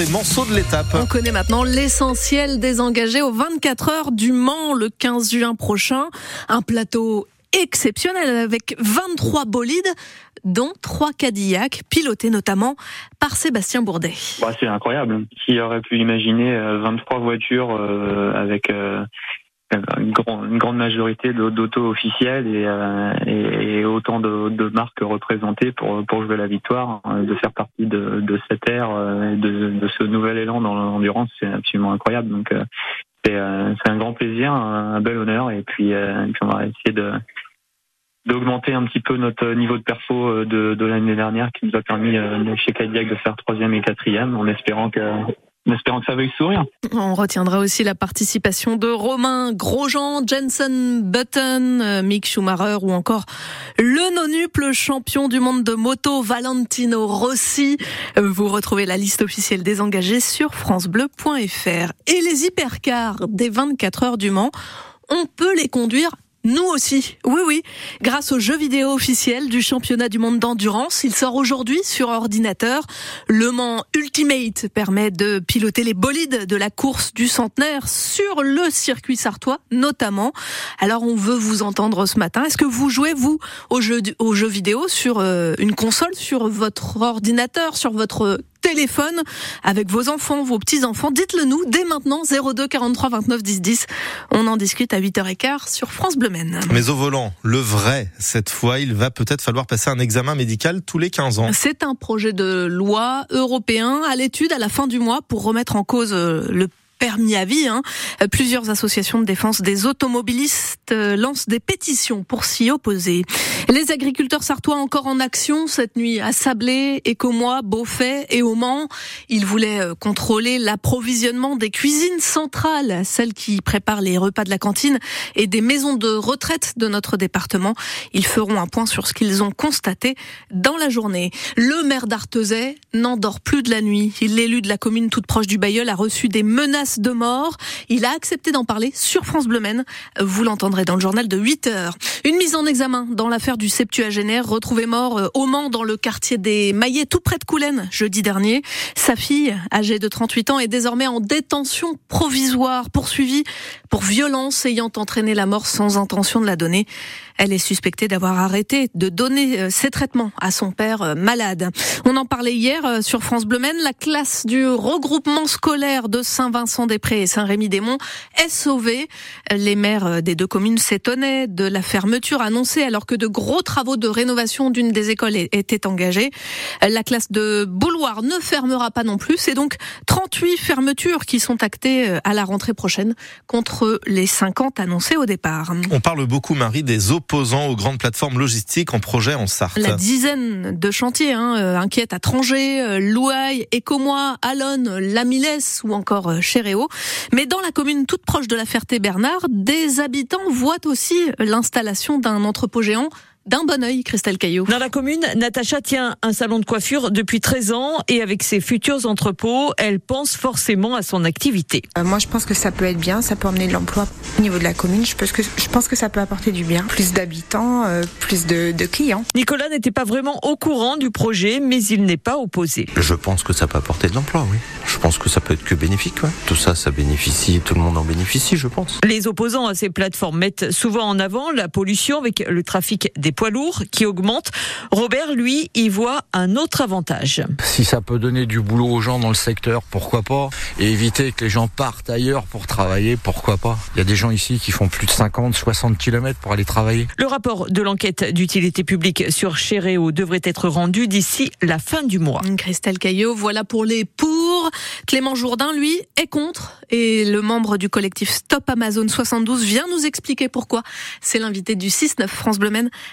des morceaux de l'étape. On connaît maintenant l'essentiel des engagés aux 24 heures du Mans le 15 juin prochain. Un plateau exceptionnel avec 23 bolides dont trois Cadillacs, pilotés notamment par Sébastien Bourdet. Bah, c'est incroyable. Qui aurait pu imaginer 23 euh, voitures euh, euh, une, grande majorité d'auto officiels et, autant de, marques représentées pour, pour jouer la victoire, de faire partie de, cette ère, de, de ce nouvel élan dans l'endurance, c'est absolument incroyable. Donc c'est un grand plaisir, un, bel honneur, et puis, et puis on va essayer de d'augmenter un petit peu notre niveau de perfo euh, de, de l'année dernière qui nous a permis euh, chez Cadillac de faire troisième et quatrième en espérant que espérant que ça veuille sourire. On retiendra aussi la participation de Romain Grosjean, Jensen Button, euh, Mick Schumacher ou encore le nonuple champion du monde de moto Valentino Rossi. Vous retrouvez la liste officielle des engagés sur francebleu.fr. Et les hypercars des 24 heures du Mans, on peut les conduire nous aussi, oui oui, grâce au jeu vidéo officiel du championnat du monde d'endurance. Il sort aujourd'hui sur ordinateur. Le Mans Ultimate permet de piloter les bolides de la course du centenaire sur le circuit sartois notamment. Alors on veut vous entendre ce matin. Est-ce que vous jouez vous au jeu, vidéo sur euh, une console, sur votre ordinateur, sur votre téléphone avec vos enfants, vos petits-enfants. Dites-le nous dès maintenant 02 43 29 10 10. On en discute à 8h15 sur France Bleu Maine. Mais au volant, le vrai, cette fois, il va peut-être falloir passer un examen médical tous les 15 ans. C'est un projet de loi européen à l'étude à la fin du mois pour remettre en cause euh, le permis à vie. Hein. Plusieurs associations de défense des automobilistes euh, lancent des pétitions pour s'y opposer. Les agriculteurs sartois encore en action cette nuit à Sablé, Écomois, Beaufait et au Mans. Ils voulaient euh, contrôler l'approvisionnement des cuisines centrales, celles qui préparent les repas de la cantine et des maisons de retraite de notre département. Ils feront un point sur ce qu'ils ont constaté dans la journée. Le maire d'Artezay n'endort plus de la nuit. L'élu de la commune toute proche du Bayeul a reçu des menaces de mort. Il a accepté d'en parler sur France Bleu Maine. Vous l'entendrez dans le journal de 8 heures. Une mise en examen dans l'affaire du septuagénaire retrouvé mort euh, au Mans dans le quartier des Maillets, tout près de Coulennes, jeudi dernier. Sa fille, âgée de 38 ans, est désormais en détention provisoire, poursuivie pour violence ayant entraîné la mort sans intention de la donner. Elle est suspectée d'avoir arrêté de donner euh, ses traitements à son père euh, malade. On en parlait hier sur France Bleu Maine. La classe du regroupement scolaire de Saint-Vincent Saint-Des-Prés et Saint-Rémy-des-Monts est sauvé. Les maires des deux communes s'étonnaient de la fermeture annoncée alors que de gros travaux de rénovation d'une des écoles étaient engagés. La classe de Bouloir ne fermera pas non plus. C'est donc 38 fermetures qui sont actées euh, à la rentrée prochaine contre les 50 annoncées au départ. On parle beaucoup, Marie, des opposants aux grandes plateformes logistiques en projet en Sarthe. La dizaine de chantiers hein, euh, inquiètent à Trangé, euh, Louaille, Écomois, Alonne, Lamilès ou encore Mais dans la commune toute proche de la Ferté-Bernard, des habitants voient aussi l'installation d'un entrepôt géant d'un bon oeil, Christelle Caillot. Dans la commune, Natacha tient un salon de coiffure depuis 13 ans et avec ses futurs entrepôts, elle pense forcément à son activité. Euh, moi, je pense que ça peut être bien, ça peut emmener de l'emploi au niveau de la commune. Je pense que, je pense que ça peut apporter du bien. Plus d'habitants, euh, plus de, de clients. Nicolas n'était pas vraiment au courant du projet, mais il n'est pas opposé. Je pense que ça peut apporter de l'emploi, oui. Je pense que ça peut être que bénéfique. Ouais. Tout ça, ça bénéficie, tout le monde en bénéficie, je pense. Les opposants à ces plateformes mettent souvent en avant la pollution avec le trafic des poids lourds qui augmente. Robert, lui, y voit un autre avantage. Si ça peut donner du boulot aux gens dans le secteur, pourquoi pas? Et éviter que les gens partent ailleurs pour travailler, pourquoi pas? Il y a des gens ici qui font plus de 50, 60 km pour aller travailler. Le rapport de l'enquête d'utilité publique sur Chéréo devrait être rendu d'ici la fin du mois. Christelle Caillot, voilà pour les pour. Clément Jourdain, lui, est contre? Et le membre du collectif Stop Amazon 72 vient nous expliquer pourquoi. C'est l'invité du 6-9 France Bleu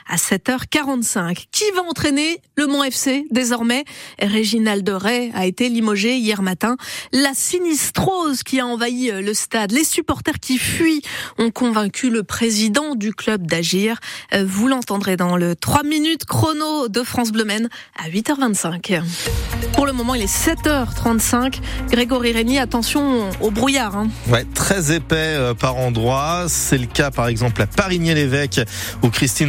à 7h45. Qui va entraîner le Mont FC désormais? Réginald Ray a été limogé hier matin. La sinistrose qui a envahi le stade, les supporters qui fuient ont convaincu le président du club d'agir. Vous l'entendrez dans le 3 minutes chrono de France Bleu à 8h25. Pour le moment, il est 7h35. Grégory Régny, attention au Hein. Ouais, très épais euh, par endroits. C'est le cas par exemple à Parigné-l'Évêque où Christine